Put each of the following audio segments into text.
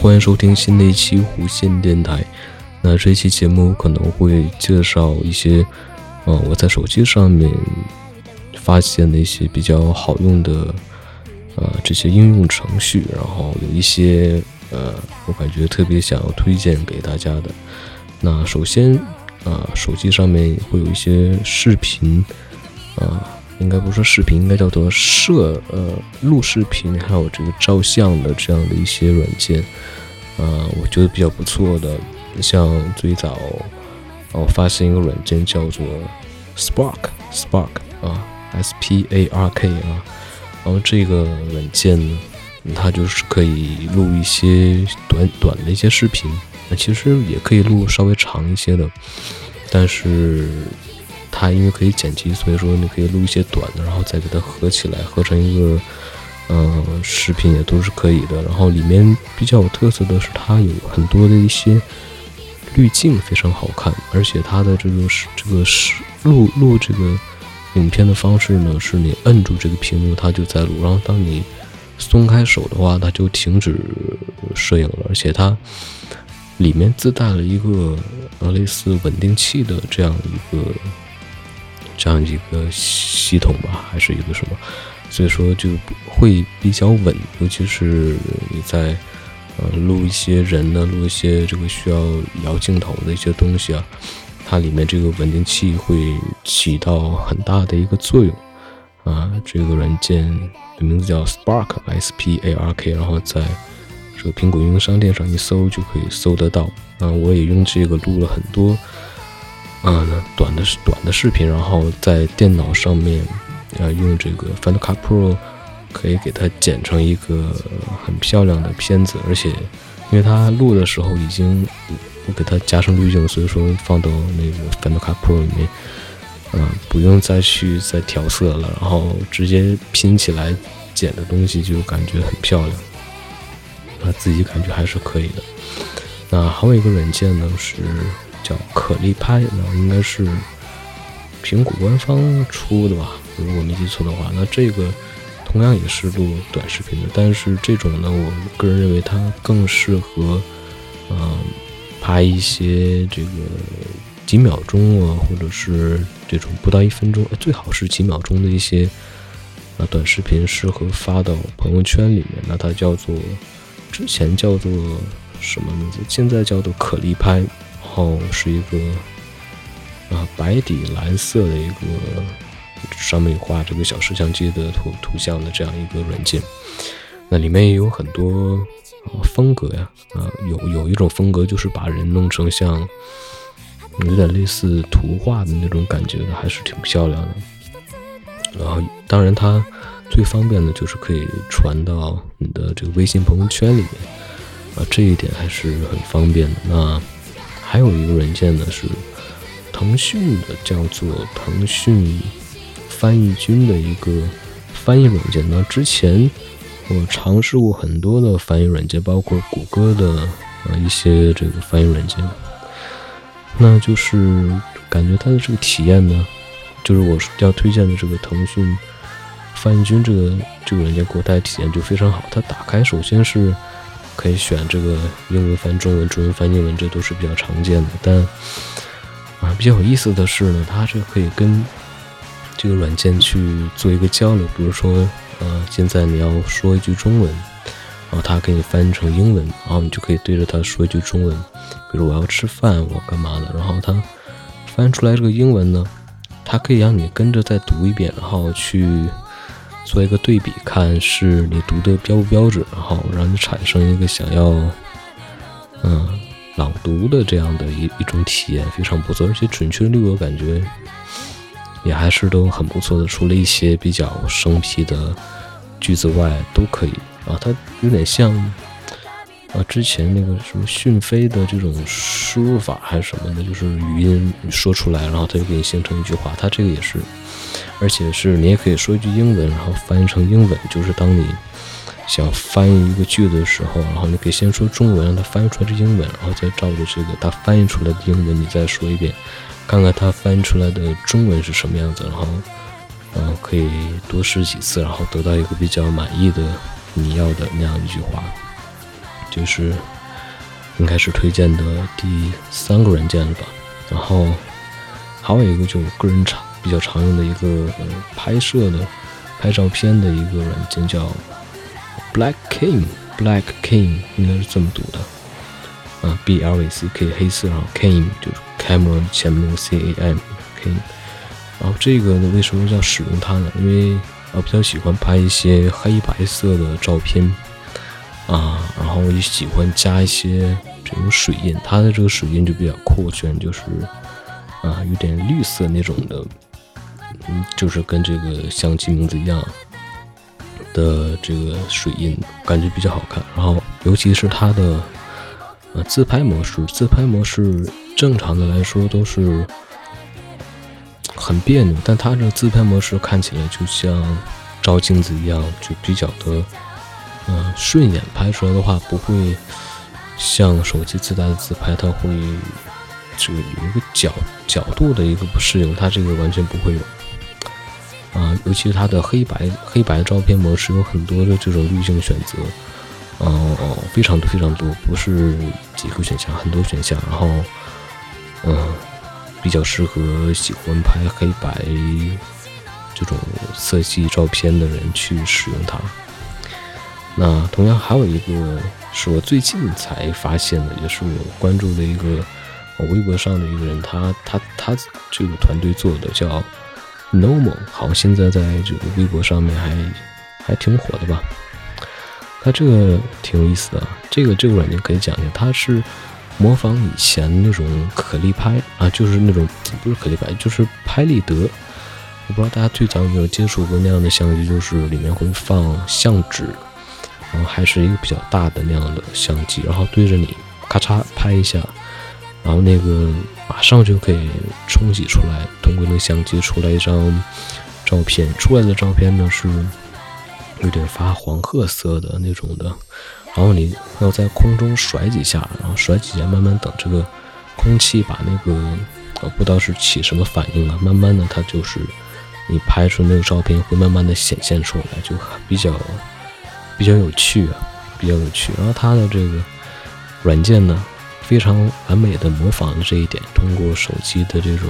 欢迎收听新的一期无线电台。那这期节目可能会介绍一些，呃，我在手机上面发现的一些比较好用的，呃，这些应用程序。然后有一些，呃，我感觉特别想要推荐给大家的。那首先，啊，手机上面会有一些视频，啊。应该不是视频，应该叫做摄呃录视频，还有这个照相的这样的一些软件，啊，我觉得比较不错的。像最早，我发现一个软件叫做 Spark，Spark 啊，S P A R K 啊，然后这个软件呢，它就是可以录一些短短的一些视频，那其实也可以录稍微长一些的，但是。它因为可以剪辑，所以说你可以录一些短的，然后再给它合起来，合成一个嗯视频也都是可以的。然后里面比较有特色的是，它有很多的一些滤镜，非常好看。而且它的这个是这个是录录这个影片的方式呢，是你摁住这个屏幕，它就在录；然后当你松开手的话，它就停止摄影了。而且它里面自带了一个呃类似稳定器的这样一个。这样一个系统吧，还是一个什么，所以说就会比较稳，尤其是你在呃录一些人呢，录一些这个需要摇镜头的一些东西啊，它里面这个稳定器会起到很大的一个作用啊。这个软件的名字叫 Spark，S P A R K，然后在这个苹果应用商店上一搜就可以搜得到。啊，我也用这个录了很多。嗯，短的短的视频，然后在电脑上面，呃，用这个 Final Cut Pro 可以给它剪成一个很漂亮的片子，而且因为它录的时候已经我给它加上滤镜，所以说放到那个 Final Cut Pro 里面，嗯，不用再去再调色了，然后直接拼起来剪的东西就感觉很漂亮，啊，自己感觉还是可以的。那还有一个软件呢是。叫可立拍，那应该是苹果官方出的吧？如果没记错的话，那这个同样也是录短视频的，但是这种呢，我个人认为它更适合，嗯，拍一些这个几秒钟啊，或者是这种不到一分钟，最好是几秒钟的一些啊短视频，适合发到朋友圈里面。那它叫做之前叫做什么名字？现在叫做可立拍。后是一个啊白底蓝色的一个上面画这个小摄像机的图图像的这样一个软件，那里面也有很多风格呀啊有有一种风格就是把人弄成像有点类似图画的那种感觉的，还是挺漂亮的。然后当然它最方便的就是可以传到你的这个微信朋友圈里面啊，这一点还是很方便的。那还有一个软件呢，是腾讯的，叫做腾讯翻译君的一个翻译软件。那之前我尝试过很多的翻译软件，包括谷歌的啊一些这个翻译软件。那就是感觉它的这个体验呢，就是我要推荐的这个腾讯翻译君这个这个软件，给我带来体验就非常好。它打开首先是。可以选这个英文翻中文，中文翻英文，这都是比较常见的。但啊，比较有意思的是呢，它这可以跟这个软件去做一个交流。比如说，呃，现在你要说一句中文，然后它给你翻译成英文，然后你就可以对着它说一句中文。比如我要吃饭，我干嘛的？然后它翻出来这个英文呢，它可以让你跟着再读一遍，然后去做一个对比，看是你读的标不标准，然后让你产生一个想要嗯朗读的这样的一一种体验，非常不错，而且准确率我感觉也还是都很不错的，除了一些比较生僻的句子外，都可以啊，它有点像。啊，之前那个什么讯飞的这种输入法还是什么的，就是语音说出来，然后它就给你形成一句话。它这个也是，而且是你也可以说一句英文，然后翻译成英文。就是当你想翻译一个句子的时候，然后你可以先说中文，让它翻译出来是英文，然后再照着这个它翻译出来的英文你再说一遍，看看它翻译出来的中文是什么样子。然后，嗯，可以多试几次，然后得到一个比较满意的你要的那样一句话。就是应该是推荐的第三个软件了吧，然后还有一个就个人常比较常用的一个呃拍摄的拍照片的一个软件叫 Black Cam，Black Cam 应该是这么读的啊，B L A C K 黑色，然后 Cam 就是 camera 前面那个 C A M Came 然后这个呢为什么要使用它呢？因为我比较喜欢拍一些黑白色的照片。啊，然后我也喜欢加一些这种水印，它的这个水印就比较酷炫，就是啊，有点绿色那种的，嗯，就是跟这个相机名字一样的这个水印，感觉比较好看。然后尤其是它的呃自拍模式，自拍模式正常的来说都是很别扭，但它这个自拍模式看起来就像照镜子一样，就比较的。嗯，顺眼拍出来的话，不会像手机自带的自拍，它会这个有一个角角度的一个不适应，它这个完全不会有。啊，尤其是它的黑白黑白照片模式有很多的这种滤镜选择，哦哦，非常多非常多，不是几个选项，很多选项，然后嗯，比较适合喜欢拍黑白这种色系照片的人去使用它。那同样还有一个是我最近才发现的，也是我关注的一个微博上的一个人，他他他这个团队做的叫 Normal，好像现在在这个微博上面还还挺火的吧。他这个挺有意思的，这个这个软件可以讲一下，它是模仿以前那种可立拍啊，就是那种不是可立拍，就是拍立得。我不知道大家最早有没有接触过那样的相机，就是里面会放相纸。然后还是一个比较大的那样的相机，然后对着你咔嚓拍一下，然后那个马上就可以冲洗出来，通过那个相机出来一张照片。出来的照片呢是有点发黄褐色的那种的，然后你要在空中甩几下，然后甩几下，慢慢等这个空气把那个呃不知道是起什么反应啊，慢慢的它就是你拍出那个照片会慢慢的显现出来，就比较。比较有趣啊，比较有趣。然后它的这个软件呢，非常完美的模仿了这一点。通过手机的这种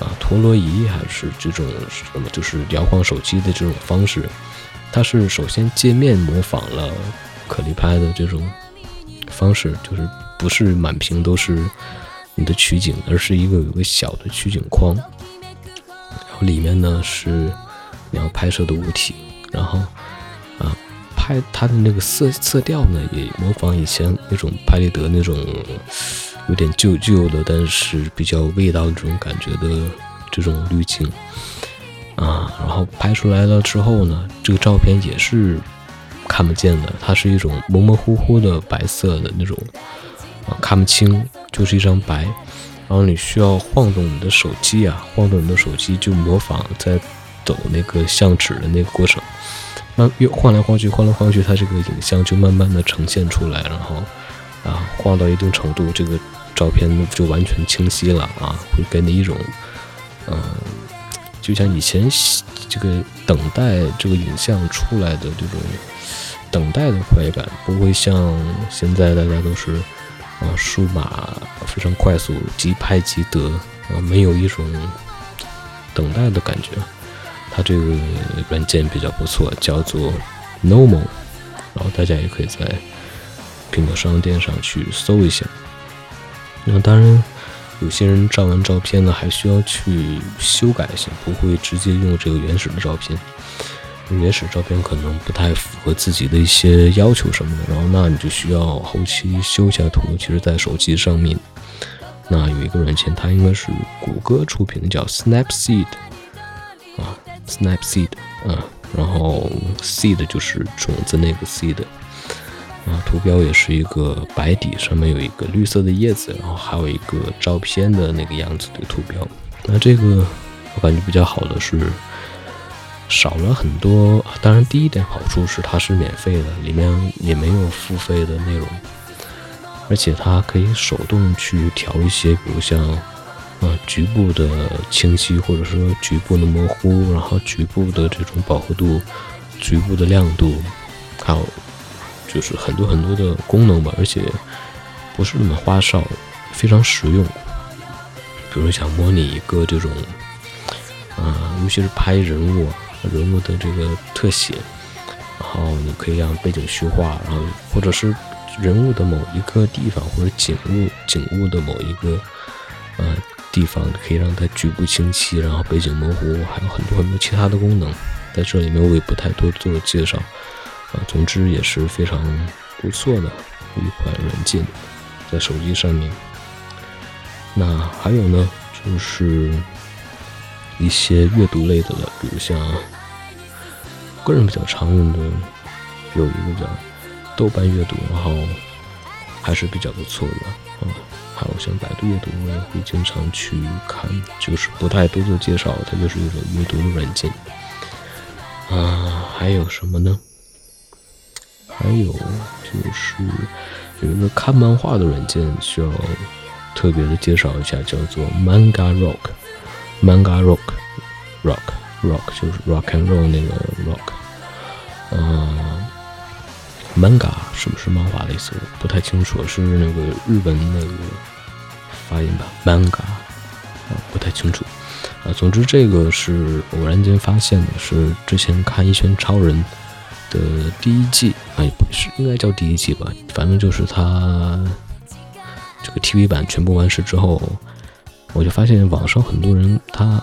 啊陀螺仪，还是这种什么，就是摇晃手机的这种方式，它是首先界面模仿了可立拍的这种方式，就是不是满屏都是你的取景，而是一个有个小的取景框，然后里面呢是你要拍摄的物体，然后。拍它的那个色色调呢，也模仿以前那种拍立得那种有点旧旧的，但是比较味道这种感觉的这种滤镜啊。然后拍出来了之后呢，这个照片也是看不见的，它是一种模模糊糊的白色的那种啊，看不清，就是一张白。然后你需要晃动你的手机啊，晃动你的手机就模仿在走那个相纸的那个过程。慢越晃来晃去，晃来晃去，它这个影像就慢慢的呈现出来，然后啊，晃到一定程度，这个照片就完全清晰了啊，会给你一种嗯，就像以前这个等待这个影像出来的这种等待的快感，不会像现在大家都是啊，数码非常快速，即拍即得啊，没有一种等待的感觉。它这个软件比较不错，叫做 Normal，然后大家也可以在苹果商店上去搜一下。那当然，有些人照完照片呢，还需要去修改一下，不会直接用这个原始的照片。原始照片可能不太符合自己的一些要求什么的，然后那你就需要后期修一下图。其实，在手机上面，那有一个软件，它应该是谷歌出品的，叫 Snapseed，Snapseed 啊，然后 seed 就是种子那个 seed 啊，图标也是一个白底，上面有一个绿色的叶子，然后还有一个照片的那个样子的图标。那这个我感觉比较好的是。少了很多，当然第一点好处是它是免费的，里面也没有付费的内容，而且它可以手动去调一些，比如像，呃，局部的清晰，或者说局部的模糊，然后局部的这种饱和度，局部的亮度，还有就是很多很多的功能吧，而且不是那么花哨，非常实用。比如想模拟一个这种，呃，尤其是拍人物。人物的这个特写，然后你可以让背景虚化，然后或者是人物的某一个地方或者景物景物的某一个呃地方，可以让它局部清晰，然后背景模糊，还有很多很多其他的功能，在这里面我也不太多做介绍啊。总之也是非常不错的一款软件，在手机上面。那还有呢，就是一些阅读类的了，比如像。个人比较常用的有一个叫豆瓣阅读，然后还是比较不错的啊。还有像百度阅读，我也会经常去看，就是不太多做介绍，它就是一种阅读的软件啊。还有什么呢？还有就是有一个看漫画的软件，需要特别的介绍一下，叫做 Manga Rock，Manga Rock，Rock。Rock 就是 Rock and Roll 那个 Rock，嗯，Manga 是不是漫画的意思？不太清楚，是那个日本那个发音吧？Manga 啊，不太清楚啊。总之，这个是偶然间发现的，是之前看《一拳超人》的第一季，哎，不是应该叫第一季吧？反正就是他这个 TV 版全部完事之后，我就发现网上很多人他。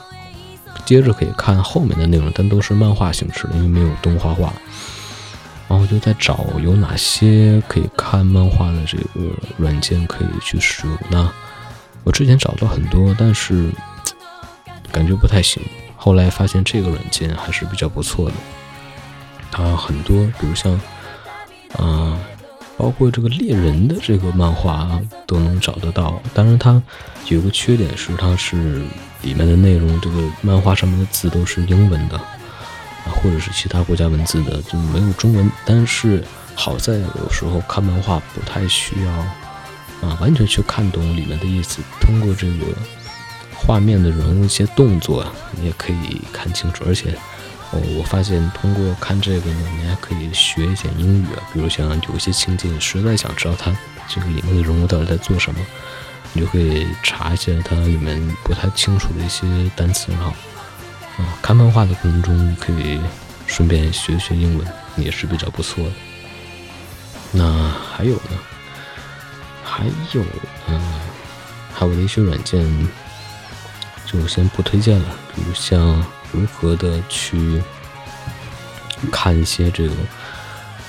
接着可以看后面的内容，但都是漫画形式的，因为没有动画化。然后就在找有哪些可以看漫画的这个软件可以去使用。那我之前找到很多，但是感觉不太行。后来发现这个软件还是比较不错的。它很多，比如像，啊，包括这个猎人的这个漫画，都能找得到。当然，它有个缺点是，它是。里面的内容，这个漫画上面的字都是英文的，或者是其他国家文字的，就没有中文。但是好在有时候看漫画不太需要啊，完全去看懂里面的意思，通过这个画面的人物一些动作，你也可以看清楚。而且，哦，我发现通过看这个呢，你还可以学一些英语啊，比如像有一些情节，你实在想知道它这个里面的人物到底在做什么。你就可以查一下它里面不太清楚的一些单词，然后啊，看漫画的过程中可以顺便学学英文，也是比较不错的。那还有呢？还有嗯，还有的一些软件就先不推荐了，比如像如何的去看一些这个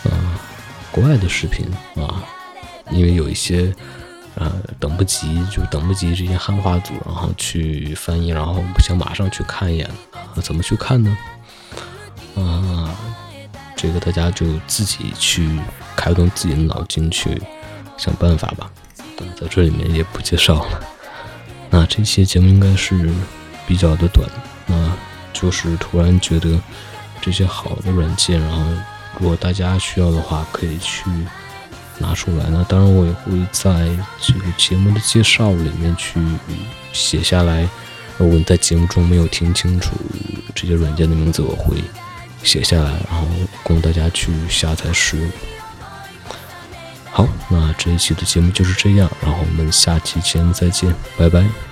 啊国外的视频啊，因为有一些。呃，等不及就等不及这些汉化组，然后去翻译，然后想马上去看一眼，那怎么去看呢？啊，这个大家就自己去开动自己的脑筋去想办法吧。在这里面也不介绍了。那这期节目应该是比较的短，那就是突然觉得这些好的软件，然后如果大家需要的话，可以去。拿出来，那当然我也会在这个节目的介绍里面去写下来。如果你在节目中没有听清楚这些软件的名字，我会写下来，然后供大家去下载使用。好，那这一期的节目就是这样，然后我们下期节目再见，拜拜。